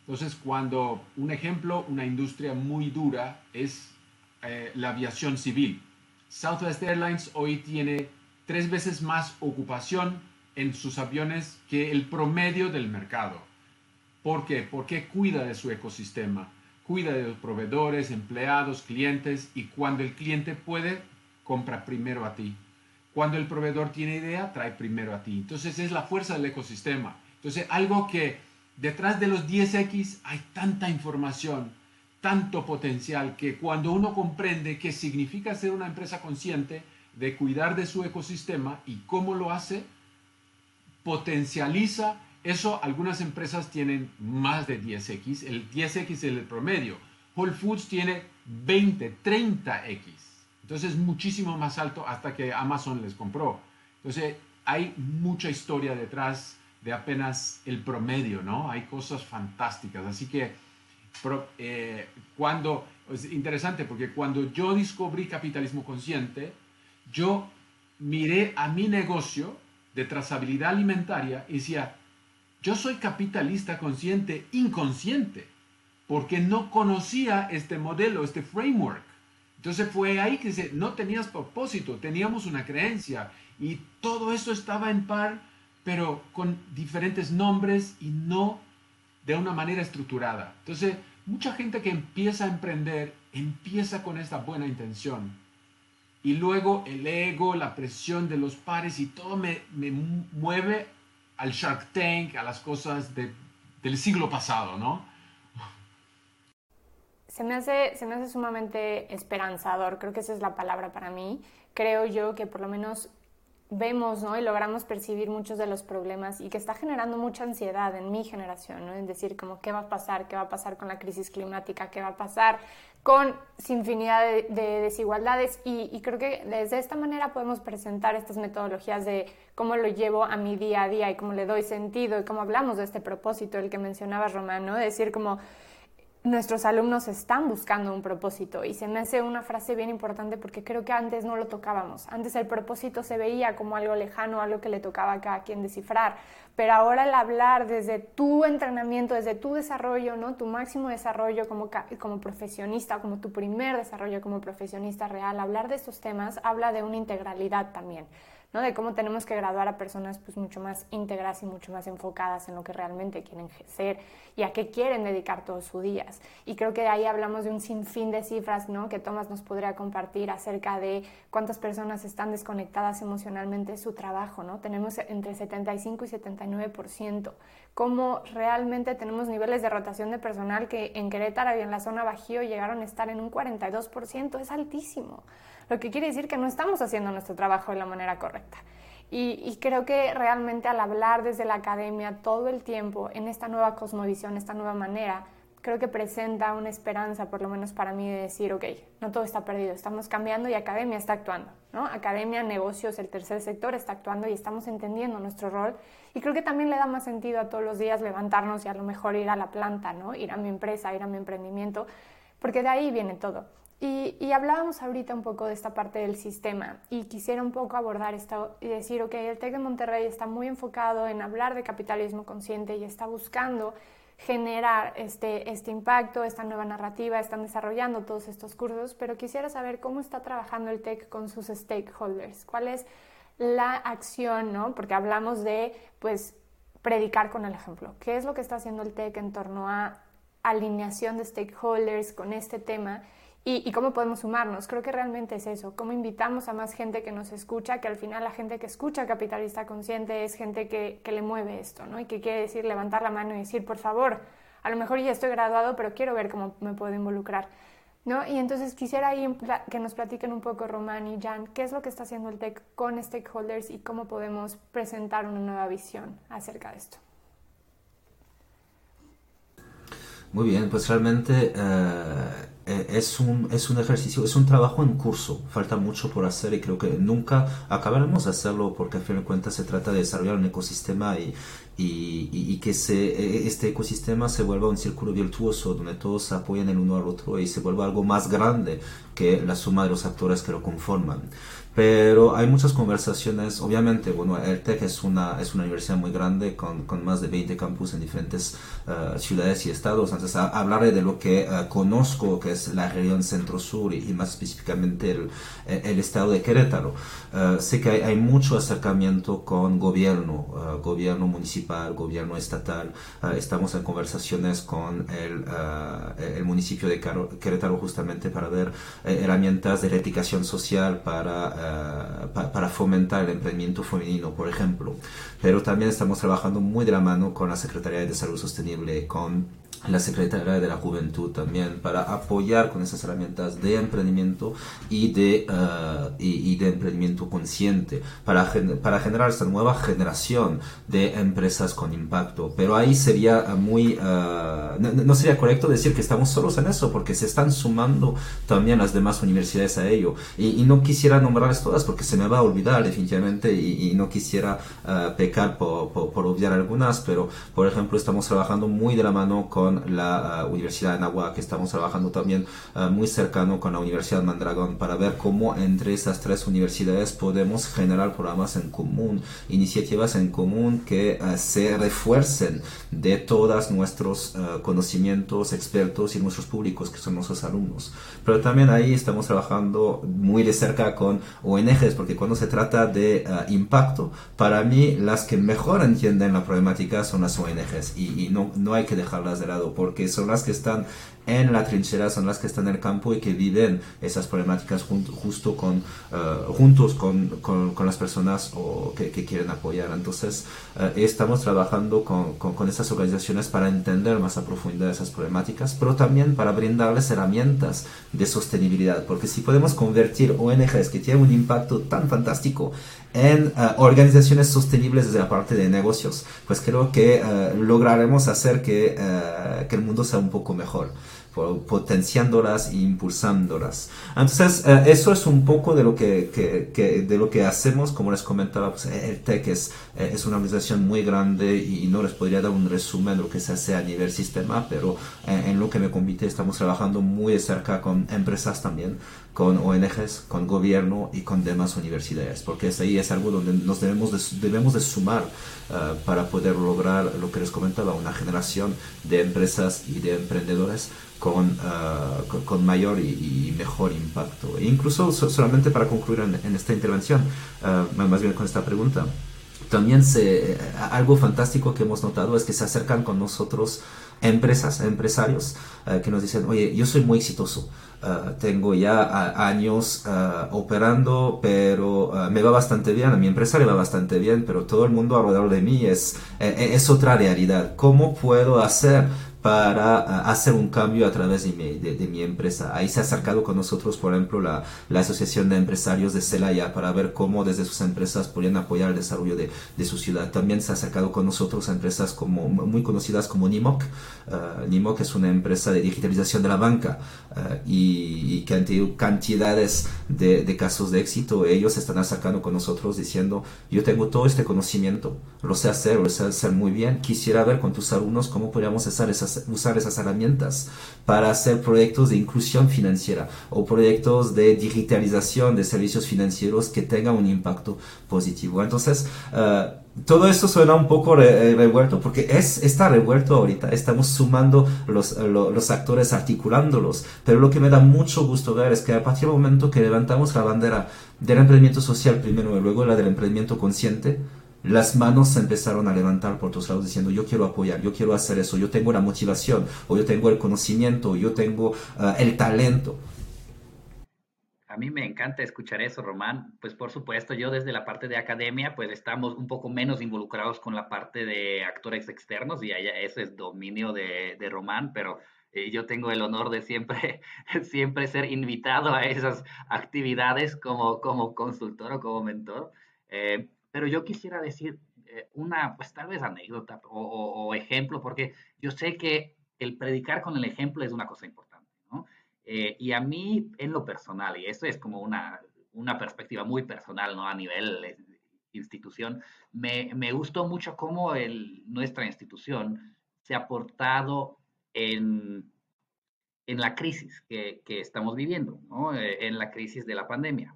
entonces, cuando un ejemplo, una industria muy dura es eh, la aviación civil. Southwest Airlines hoy tiene tres veces más ocupación en sus aviones que el promedio del mercado. ¿Por qué? Porque cuida de su ecosistema, cuida de los proveedores, empleados, clientes y cuando el cliente puede, compra primero a ti. Cuando el proveedor tiene idea, trae primero a ti. Entonces es la fuerza del ecosistema. Entonces algo que detrás de los 10X hay tanta información, tanto potencial, que cuando uno comprende qué significa ser una empresa consciente de cuidar de su ecosistema y cómo lo hace, potencializa eso. Algunas empresas tienen más de 10X, el 10X es el promedio. Whole Foods tiene 20, 30X. Entonces es muchísimo más alto hasta que Amazon les compró. Entonces hay mucha historia detrás de apenas el promedio, ¿no? Hay cosas fantásticas. Así que eh, cuando, es interesante porque cuando yo descubrí capitalismo consciente, yo miré a mi negocio de trazabilidad alimentaria y decía, yo soy capitalista consciente inconsciente, porque no conocía este modelo, este framework. Entonces fue ahí que no tenías propósito, teníamos una creencia y todo eso estaba en par pero con diferentes nombres y no de una manera estructurada. Entonces, mucha gente que empieza a emprender empieza con esta buena intención. Y luego el ego, la presión de los pares y todo me, me mueve al Shark Tank, a las cosas de, del siglo pasado, ¿no? Se me, hace, se me hace sumamente esperanzador, creo que esa es la palabra para mí. Creo yo que por lo menos vemos ¿no? y logramos percibir muchos de los problemas y que está generando mucha ansiedad en mi generación, ¿no? en decir como qué va a pasar, qué va a pasar con la crisis climática, qué va a pasar con infinidad de, desigualdades y, y, creo que desde esta manera podemos presentar estas metodologías de cómo lo llevo a mi día a día y cómo le doy sentido y cómo hablamos de este propósito, el que mencionaba Román, ¿no? decir como nuestros alumnos están buscando un propósito y se me hace una frase bien importante porque creo que antes no lo tocábamos. Antes el propósito se veía como algo lejano, algo que le tocaba a cada quien descifrar, pero ahora el hablar desde tu entrenamiento, desde tu desarrollo, ¿no? tu máximo desarrollo como, como profesionista, como tu primer desarrollo como profesionista real, hablar de estos temas habla de una integralidad también de cómo tenemos que graduar a personas pues mucho más íntegras y mucho más enfocadas en lo que realmente quieren ser y a qué quieren dedicar todos sus días. Y creo que ahí hablamos de un sinfín de cifras ¿no? que Tomás nos podría compartir acerca de cuántas personas están desconectadas emocionalmente de su trabajo. ¿no? Tenemos entre 75 y 79%. Cómo realmente tenemos niveles de rotación de personal que en Querétaro y en la zona Bajío llegaron a estar en un 42%. Es altísimo lo que quiere decir que no estamos haciendo nuestro trabajo de la manera correcta. Y, creo que realmente al hablar desde la academia todo el tiempo en esta nueva cosmovisión, esta nueva manera, creo que presenta una esperanza, por lo menos para mí, de decir, ok, no todo está perdido, estamos cambiando y academia está actuando, ¿no? Academia, negocios, el tercer sector está actuando y estamos entendiendo nuestro rol. Y creo que también le da más sentido a todos los días levantarnos y a lo mejor ir a la planta, ¿no? Ir a mi empresa, ir a mi emprendimiento, porque de ahí viene todo. Y, hablábamos ahorita un poco de esta parte del sistema y quisiera un poco abordar esto y decir, ok, el TEC de Monterrey está muy enfocado en hablar de capitalismo consciente y está buscando generar este, este impacto, esta nueva narrativa, están desarrollando todos estos cursos, pero quisiera saber cómo está trabajando el TEC con sus stakeholders, cuál es la acción, ¿no? Porque hablamos de, pues, predicar con el ejemplo. ¿Qué es lo que está haciendo el TEC en torno a alineación de stakeholders con este tema? Y, cómo podemos sumarnos. Creo que realmente es eso, cómo invitamos a más gente que nos escucha, que al final la gente que escucha Capitalista Consciente es gente que, que, le mueve esto, ¿no? Y que quiere decir, levantar la mano y decir, por favor, a lo mejor ya estoy graduado, pero quiero ver cómo me puedo involucrar, ¿no? Y entonces quisiera ahí que nos platiquen un poco, Román y Jan, qué es lo que está haciendo el TEC con stakeholders y cómo podemos presentar una nueva visión acerca de esto. Muy bien, pues realmente... Eh, eh, es un, es un ejercicio, es un trabajo en curso, falta mucho por hacer y creo que nunca acabaremos de hacerlo porque al fin de cuentas se trata de desarrollar un ecosistema y, y, y, que se, e, este ecosistema se vuelva un círculo virtuoso donde todos se apoyan el uno al otro y se vuelva algo más grande que la suma de los actores que lo conforman. Pero hay muchas conversaciones, obviamente, bueno, el TEC es una, es una universidad muy grande con, con más de 20 campus en diferentes uh, ciudades y estados, entonces hablaré de lo que uh, conozco, que es la región centro-sur y, más específicamente el, el, estado de Querétaro. Uh, sé que hay, hay, mucho acercamiento con gobierno, gobierno municipal, gobierno estatal, estamos en conversaciones con el, el municipio de Querétaro justamente para ver herramientas de reivindicación social para eh, para fomentar el emprendimiento femenino, por ejemplo. Pero también estamos trabajando muy de la mano con la Secretaría de Desarrollo Sostenible, con la Secretaría de la Juventud también para apoyar con esas herramientas de emprendimiento y de, uh, y, de emprendimiento consciente para, para generar esta nueva generación de empresas con impacto. Pero ahí sería muy, uh, no, sería correcto decir que estamos solos en eso porque se están sumando también las demás universidades a ello. Y, no quisiera nombrarlas todas porque se me va a olvidar definitivamente y, no quisiera uh, pecar por, por, por obviar algunas, pero por ejemplo estamos trabajando muy de la mano con la ah, Universidad de Nahuatl, que estamos trabajando también ah, muy cercano con la Universidad Mandragón para ver cómo entre esas tres universidades podemos generar programas en común, iniciativas en común que ah, se refuercen de todos nuestros conocimientos, expertos y nuestros públicos, que son nuestros alumnos. Pero también ahí estamos trabajando muy de cerca con ONGs, porque cuando se trata de impacto, para mí las que mejor entienden la problemática son las ONGs y, y no, no hay que dejarlas de lado porque son las que están en la trinchera, son las que están en el campo y que viven esas problemáticas justo con, eh, juntos con, con, las personas o que, quieren apoyar. Entonces, eh, estamos trabajando con, con, estas organizaciones para entender más a profundidad esas problemáticas, pero también para brindarles herramientas de sostenibilidad, porque si podemos convertir ONGs que tienen un impacto tan fantástico en eh, organizaciones sostenibles desde la parte de negocios, pues creo que lograremos hacer que, que el mundo sea un poco mejor potenciándolas e impulsándolas. Entonces, eh, eso es un poco de lo que, que, de lo que hacemos, como les comentaba, pues, el TEC es, eh, es una organización muy grande y no les podría dar un resumen de lo que se hace a nivel sistema, pero eh, en lo que me compite estamos trabajando muy de cerca con empresas también, con ONGs, con gobierno y con demás universidades, porque ahí es algo donde nos debemos de, debemos de sumar para poder lograr lo que les comentaba, una generación de empresas y de emprendedores con, ah, con, mayor y, mejor impacto. E incluso solamente para concluir en, esta intervención, uh, más bien con esta pregunta, también se, algo fantástico que hemos notado es que se acercan con nosotros empresas, empresarios ah, que nos dicen, oye, yo soy muy exitoso, tengo ya años operando, pero me va bastante bien, a mi empresa le va bastante bien, pero todo el mundo alrededor de mí es, e, e, es otra realidad. ¿Cómo puedo hacer para uh, hacer un cambio a través de mi, de, de mi, empresa. Ahí se ha acercado con nosotros, por ejemplo, la, la Asociación de Empresarios de Celaya para ver cómo desde sus empresas podrían apoyar el desarrollo de, de su ciudad. También se ha acercado con nosotros a empresas como, muy conocidas como NIMOC. Uh, NIMOC es una empresa de digitalización de la banca uh, y, y, que han tenido cantidades de, de, casos de éxito. Ellos están acercando con nosotros diciendo, yo tengo todo este conocimiento, lo sé hacer, lo sé hacer muy bien, quisiera ver con tus alumnos cómo podríamos hacer esas usar esas herramientas para hacer proyectos de inclusión financiera o proyectos de digitalización de servicios financieros que tengan un impacto positivo. Entonces, uh, todo esto suena un poco re, eh, revuelto porque es, está revuelto ahorita. Estamos sumando los, lo, los actores, articulándolos. Pero lo que me da mucho gusto ver es que a partir del momento que levantamos la bandera del emprendimiento social primero y luego la del emprendimiento consciente, las manos se empezaron a levantar por todos lados diciendo yo quiero apoyar, yo quiero hacer eso, yo tengo la motivación, o yo tengo el conocimiento, yo tengo uh, el talento. A mí me encanta escuchar eso, Román. Pues por supuesto, yo desde la parte de academia, pues estamos un poco menos involucrados con la parte de actores externos y allá ese es dominio de, de Román, pero eh, yo tengo el honor de siempre, siempre ser invitado a esas actividades como, como consultor o como mentor. Eh, pero yo quisiera decir eh, una, pues tal vez anécdota o, o, o, ejemplo, porque yo sé que el predicar con el ejemplo es una cosa importante, ¿no? Eh, y a mí, en lo personal, y eso es como una, una perspectiva muy personal, ¿no? A nivel eh, institución, me, me, gustó mucho cómo el, nuestra institución se ha portado en, en la crisis que, que estamos viviendo, ¿no? Eh, en la crisis de la pandemia.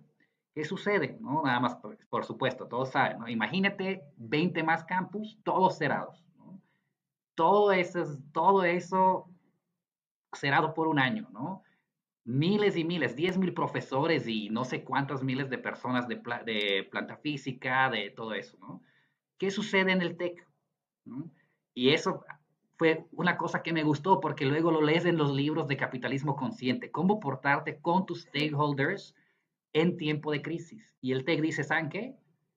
¿Qué sucede? ¿no? Nada más, por, por supuesto, todos saben. ¿no? Imagínate 20 más campus, todos cerrados. ¿no? Todo, eso, todo eso cerrado por un año, ¿no? Miles y miles, 10 mil profesores y no sé cuántas miles de personas de, pla de planta física, de todo eso, ¿no? ¿Qué sucede en el TEC? ¿no? Y eso fue una cosa que me gustó porque luego lo lees en los libros de capitalismo consciente, cómo portarte con tus stakeholders en tiempo de crisis. Y el TEC dice, ¿saben?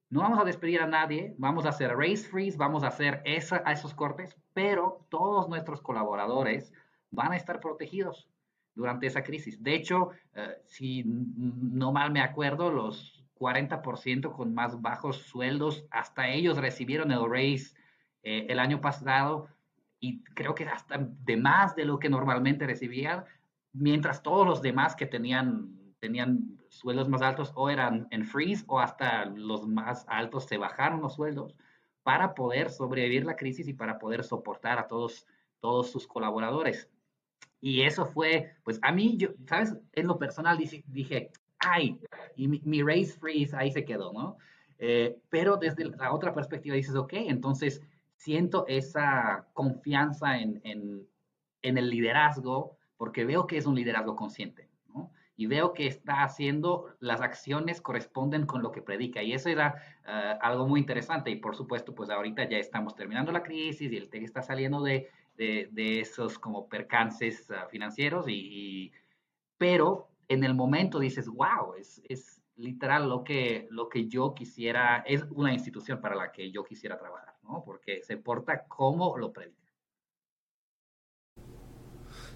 No vamos a despedir a nadie, vamos a hacer race freeze, vamos a hacer esa, a esos cortes, pero todos nuestros colaboradores van a estar protegidos durante esa crisis. De hecho, uh, si no mal me acuerdo, los 40% con más bajos sueldos, hasta ellos recibieron el raise eh, el año pasado y creo que hasta de más de lo que normalmente recibían, mientras todos los demás que tenían, tenían sueldos más altos o eran en freeze o hasta los más altos se bajaron los sueldos para poder sobrevivir la crisis y para poder soportar a todos, todos sus colaboradores. Y eso fue, pues a mí, yo, ¿sabes? En lo personal dije, ay, y mi, mi, race freeze ahí se quedó, ¿no? Eh, pero desde la otra perspectiva dices, ok, entonces siento esa confianza en, en, en el liderazgo porque veo que es un liderazgo consciente y veo que está haciendo, las acciones corresponden con lo que predica. Y eso era uh, algo muy interesante. Y por supuesto, pues ahorita ya estamos terminando la crisis y el TEC está saliendo de, de, de esos como percances uh, financieros. Y, y, pero en el momento dices, wow, es, es literal lo que, lo que yo quisiera, es una institución para la que yo quisiera trabajar, ¿no? Porque se porta como lo predica.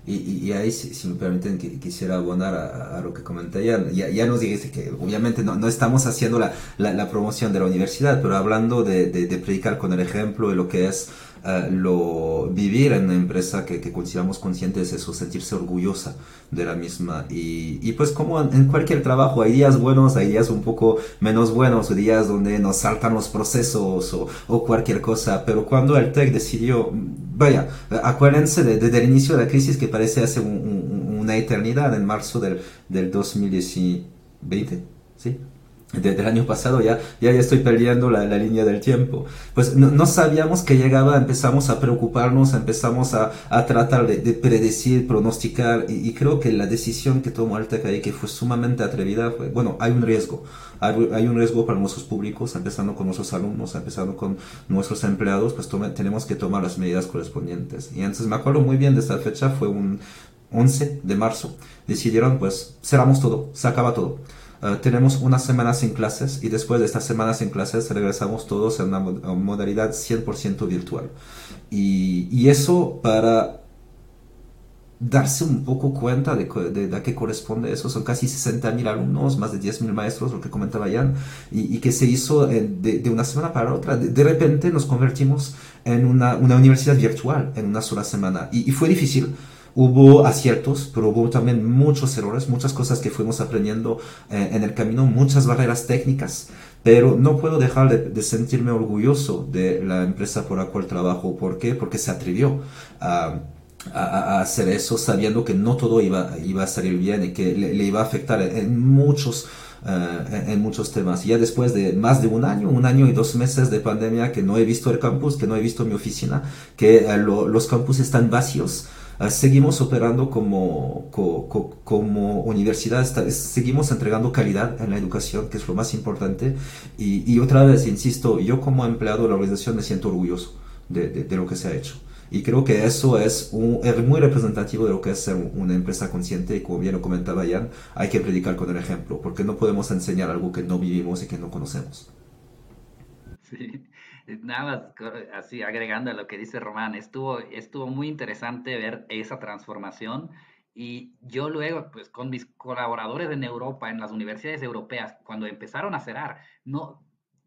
Y, y, ahí, si, si, me permiten, quisiera abonar a, a, lo que comenté. Ya, ya, ya nos dijiste que obviamente no, no estamos haciendo la, la, la, promoción de la universidad, pero hablando de, de, de, predicar con el ejemplo y lo que es uh, lo vivir en una empresa que, que consideramos consciente es eso, sentirse orgullosa de la misma. Y, y pues como en cualquier trabajo hay días buenos, hay días un poco menos buenos, días donde nos saltan los procesos o, o cualquier cosa, pero cuando el TEC decidió vaya, acuérdense de, desde el inicio de la crisis que parece hace un, un, una eternidad, en marzo del, del 2020, ¿sí? Desde el año pasado ya, ya, ya estoy perdiendo la, la línea del tiempo. Pues no, no, sabíamos que llegaba, empezamos a preocuparnos, empezamos a, a tratar de, de, predecir, pronosticar, y, y, creo que la decisión que tomó Altec ahí, que fue sumamente atrevida, fue, bueno, hay un riesgo, hay, hay, un riesgo para nuestros públicos, empezando con nuestros alumnos, empezando con nuestros empleados, pues tome, tenemos que tomar las medidas correspondientes. Y entonces me acuerdo muy bien de esta fecha, fue un 11 de marzo, decidieron pues cerramos todo, se acaba todo. Uh, tenemos una semana sin clases y después de estas semanas sin clases regresamos todos en una modalidad 100% virtual. Y, y, eso para darse un poco cuenta de, de, a qué corresponde eso. Son casi 60.000 alumnos, más de 10.000 maestros, lo que comentaba Jan, y, que se hizo de, de, una semana para otra. De, repente nos convertimos en una, una, universidad virtual en una sola semana. Y, fue difícil. Hubo aciertos, pero hubo también muchos errores, muchas cosas que fuimos aprendiendo eh, en el camino, muchas barreras técnicas, pero no puedo dejar de, sentirme orgulloso de la empresa por la cual trabajo. ¿Por qué? Porque se atrevió a hacer eso sabiendo que no todo iba, iba a salir bien y que le, iba a afectar en muchos eh, en muchos temas. Ya después de más de un año, un año y dos meses de pandemia que no he visto el campus, que no he visto mi oficina, que eh, los campus están vacíos, seguimos operando como, como universidad, seguimos entregando calidad en la educación, que es lo más importante. Y, y, otra vez, insisto, yo como empleado de la organización me siento orgulloso de, de lo que se ha hecho. Y creo que eso es, un, es muy representativo de lo que es ser una empresa consciente y como bien lo comentaba Jan, hay que predicar con el ejemplo, porque no podemos enseñar algo que no vivimos y que no conocemos. Sí, nada más así agregando a lo que dice Román, estuvo, estuvo muy interesante ver esa transformación y yo luego, pues con mis colaboradores en Europa, en las universidades europeas, cuando empezaron a cerrar, no,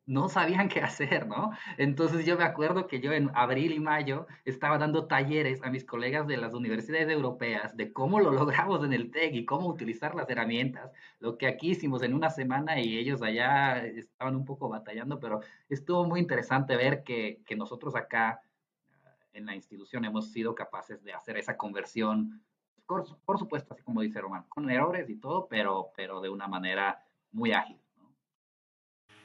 no sabían qué hacer, ¿no? Entonces yo me acuerdo que yo en abril y mayo estaba dando talleres a mis colegas de las universidades europeas de cómo lo logramos en el TEC y cómo utilizar las herramientas, lo que aquí hicimos en una semana y ellos allá estaban un poco batallando, pero estuvo muy interesante ver que, nosotros acá en la institución hemos sido capaces de hacer esa conversión, por, por supuesto, así como dice Román, con errores y todo, pero, pero de una manera muy ágil.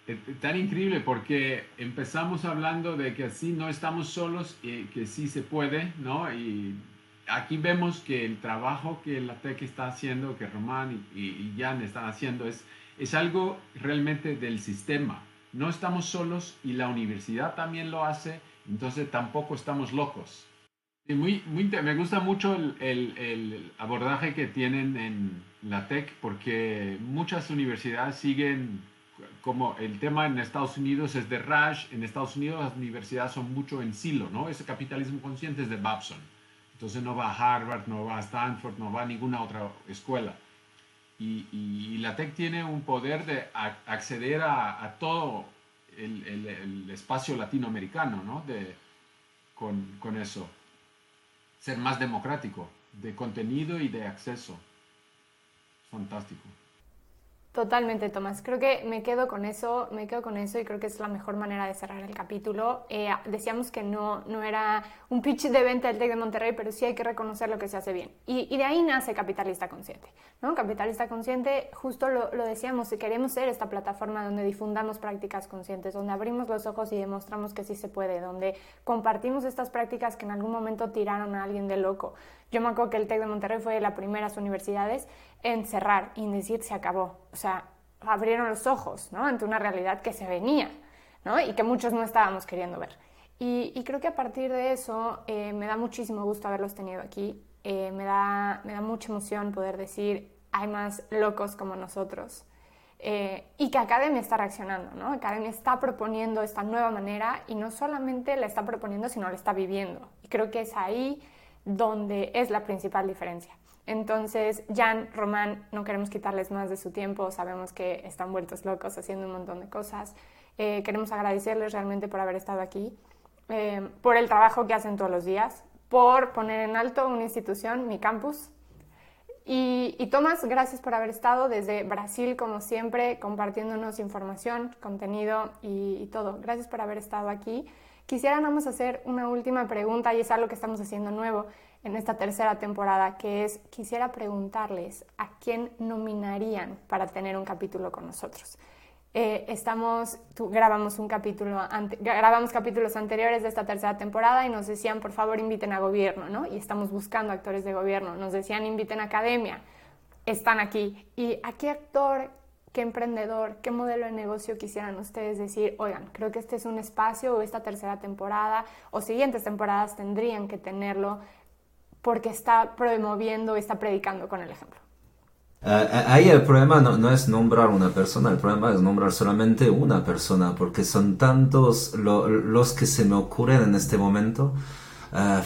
Eh, tan increíble porque empezamos hablando de que así no estamos solos y que sí se puede, ¿no? Y aquí vemos que el trabajo que la TEC está haciendo, que Román y, Jan están haciendo, es, es algo realmente del sistema. No estamos solos y la universidad también lo hace, entonces tampoco estamos locos. Y muy, muy, me gusta mucho el, el, el abordaje que tienen en la TEC porque muchas universidades siguen como el tema en Estados Unidos es de Rush, en Estados Unidos las universidades son mucho en silo, ¿no? Ese capitalismo consciente es de Babson. Entonces no va a Harvard, no va a Stanford, no va a ninguna otra escuela. Y, la TEC tiene un poder de acceder a, todo el, el, el, espacio latinoamericano, ¿no? De, con, con eso. Ser más democrático, de contenido y de acceso. Fantástico. Totalmente, Tomás. Creo que me quedo con eso, me quedo con eso y creo que es la mejor manera de cerrar el capítulo. Eh, decíamos que no, no era un pitch de venta del TEC de Monterrey, pero sí hay que reconocer lo que se hace bien. Y, y de ahí nace Capitalista Consciente. ¿no? Capitalista Consciente, justo lo, lo decíamos, queremos ser esta plataforma donde difundamos prácticas conscientes, donde abrimos los ojos y demostramos que sí se puede, donde compartimos estas prácticas que en algún momento tiraron a alguien de loco. Yo me acuerdo que el TEC de Monterrey fue de las primeras universidades en cerrar y en decir se acabó. O sea, abrieron los ojos ¿no? ante una realidad que se venía ¿no? y que muchos no estábamos queriendo ver. Y, creo que a partir de eso eh, me da muchísimo gusto haberlos tenido aquí. Eh, me, da, me da mucha emoción poder decir, hay más locos como nosotros. Eh, y que Academia está reaccionando, ¿no? Academia está proponiendo esta nueva manera y no solamente la está proponiendo, sino la está viviendo. Y creo que es ahí donde es la principal diferencia. Entonces, Jan, Román, no queremos quitarles más de su tiempo, sabemos que están vueltos locos haciendo un montón de cosas. Eh, queremos agradecerles realmente por haber estado aquí, eh, por el trabajo que hacen todos los días, por poner en alto una institución, mi campus. Y, Tomás, gracias por haber estado desde Brasil, como siempre, compartiéndonos información, contenido y, todo. Gracias por haber estado aquí. Quisiera vamos hacer una última pregunta y es algo que estamos haciendo nuevo en esta tercera temporada, que es, quisiera preguntarles a quién nominarían para tener un capítulo con nosotros. Eh, estamos, grabamos un capítulo, grabamos capítulos anteriores de esta tercera temporada y nos decían, por favor, inviten a gobierno, ¿no? Y estamos buscando actores de gobierno. Nos decían, inviten a academia. Están aquí. ¿Y a qué actor, qué emprendedor, qué modelo de negocio quisieran ustedes decir, oigan, creo que este es un espacio o esta tercera temporada o siguientes temporadas tendrían que tenerlo porque está promoviendo, está predicando con el ejemplo. Eh, ahí el problema no, es nombrar una persona, el problema es nombrar solamente una persona, porque son tantos los que se me ocurren en este momento. Eh,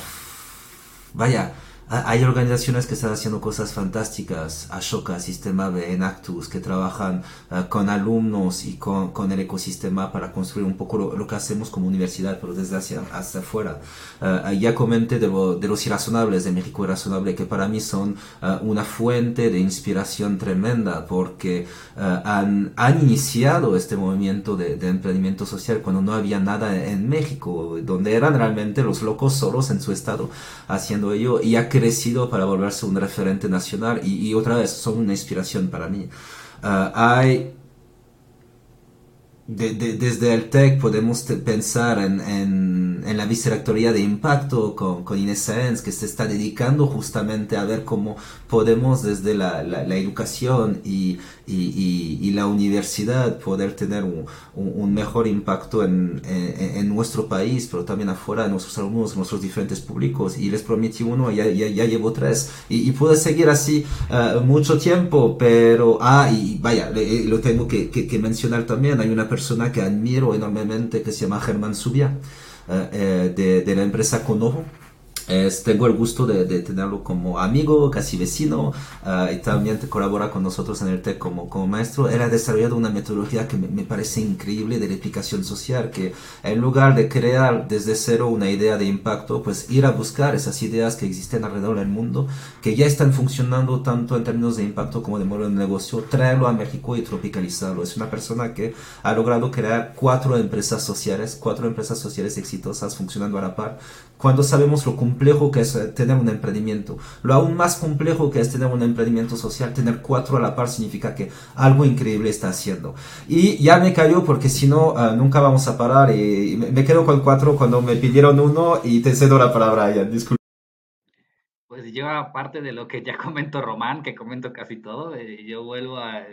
vaya, hay organizaciones que están haciendo cosas fantásticas, Ashoka, Sistema B, Enactus, que trabajan eh, con alumnos y con, el ecosistema para construir un poco lo, que hacemos como universidad, pero desde hacia, afuera. Uh, ya comenté de, lo, de, los irrazonables, de México Irrazonable, que para mí son una fuente de inspiración tremenda, porque han, iniciado este movimiento de, de, emprendimiento social cuando no había nada en México, donde eran realmente los locos solos en su estado haciendo ello, y ha crecido para volverse un referente nacional, y, otra vez son una inspiración para mí. Uh, hay de, de, desde el TEC podemos pensar en, en, en, la vicerrectoría de impacto con, con Inés que se está dedicando justamente a ver cómo podemos desde la, la, la educación y, y, y, la universidad poder tener un, un mejor impacto en, en, nuestro país, pero también afuera, en nuestros alumnos, nuestros diferentes públicos. Y les prometí uno, ya, ya, ya llevo tres. Y, y puedo seguir así uh, mucho tiempo, pero, ah, y vaya, lo tengo que, que, que mencionar también. Hay una persona que admiro enormemente que se llama Germán Subia, eh, eh, de, de, la empresa Conovo tengo el gusto de, tenerlo como amigo, casi vecino, uh, y también colabora con nosotros en el TEC como, como maestro. Él ha desarrollado una metodología que me, parece increíble de replicación social, que en lugar de crear desde cero una idea de impacto, pues ir a buscar esas ideas que existen alrededor del mundo, que ya están funcionando tanto en términos de impacto como de modelo de negocio, traerlo a México y tropicalizarlo. Es una persona que ha logrado crear cuatro empresas sociales, cuatro empresas sociales exitosas funcionando a la par, cuando sabemos lo complejo que es eh, tener un emprendimiento. Lo aún más complejo que es tener un emprendimiento social, tener cuatro a la par significa que algo increíble está haciendo. Y ya me cayó porque si no, uh, nunca vamos a parar y me, quedo con cuatro cuando me pidieron uno y te cedo la palabra, Ian. Disculpe. Pues yo, aparte de lo que ya comentó Román, que comento casi todo, eh, yo vuelvo a...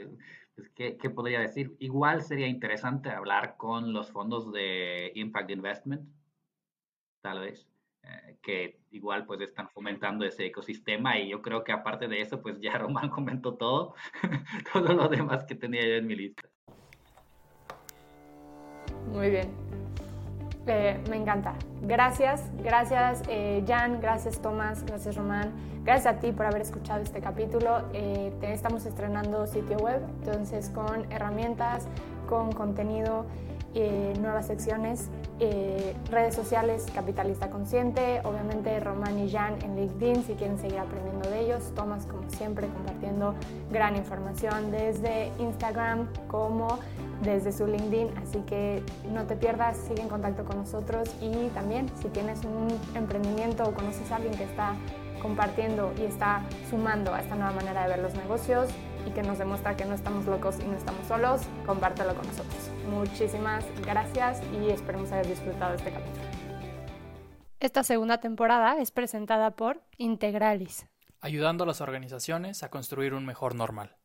Pues, ¿qué, ¿Qué podría decir? Igual sería interesante hablar con los fondos de Impact Investment, tal vez eh, que igual pues están fomentando ese ecosistema y yo creo que aparte de eso pues ya Román comentó todo, todo lo demás que tenía yo en mi lista. Muy bien. Eh, me encanta. Gracias, gracias eh, Jan, gracias Tomás, gracias Román, gracias a ti por haber escuchado este capítulo. estamos estrenando sitio web, entonces con herramientas, con contenido eh, nuevas secciones, eh, redes sociales, Capitalista Consciente, obviamente Román y Jan en LinkedIn si quieren seguir aprendiendo de ellos, Tomás como siempre compartiendo gran información desde Instagram como desde su LinkedIn, así que no te pierdas, sigue en contacto con nosotros y también si tienes un emprendimiento o conoces a alguien que está compartiendo y está sumando a esta nueva manera de ver los negocios, y que nos demuestra que no estamos locos y no estamos solos, compártelo con nosotros. Muchísimas gracias y esperemos haber disfrutado de este capítulo. Esta segunda temporada es presentada por Integralis, ayudando a las organizaciones a construir un mejor normal.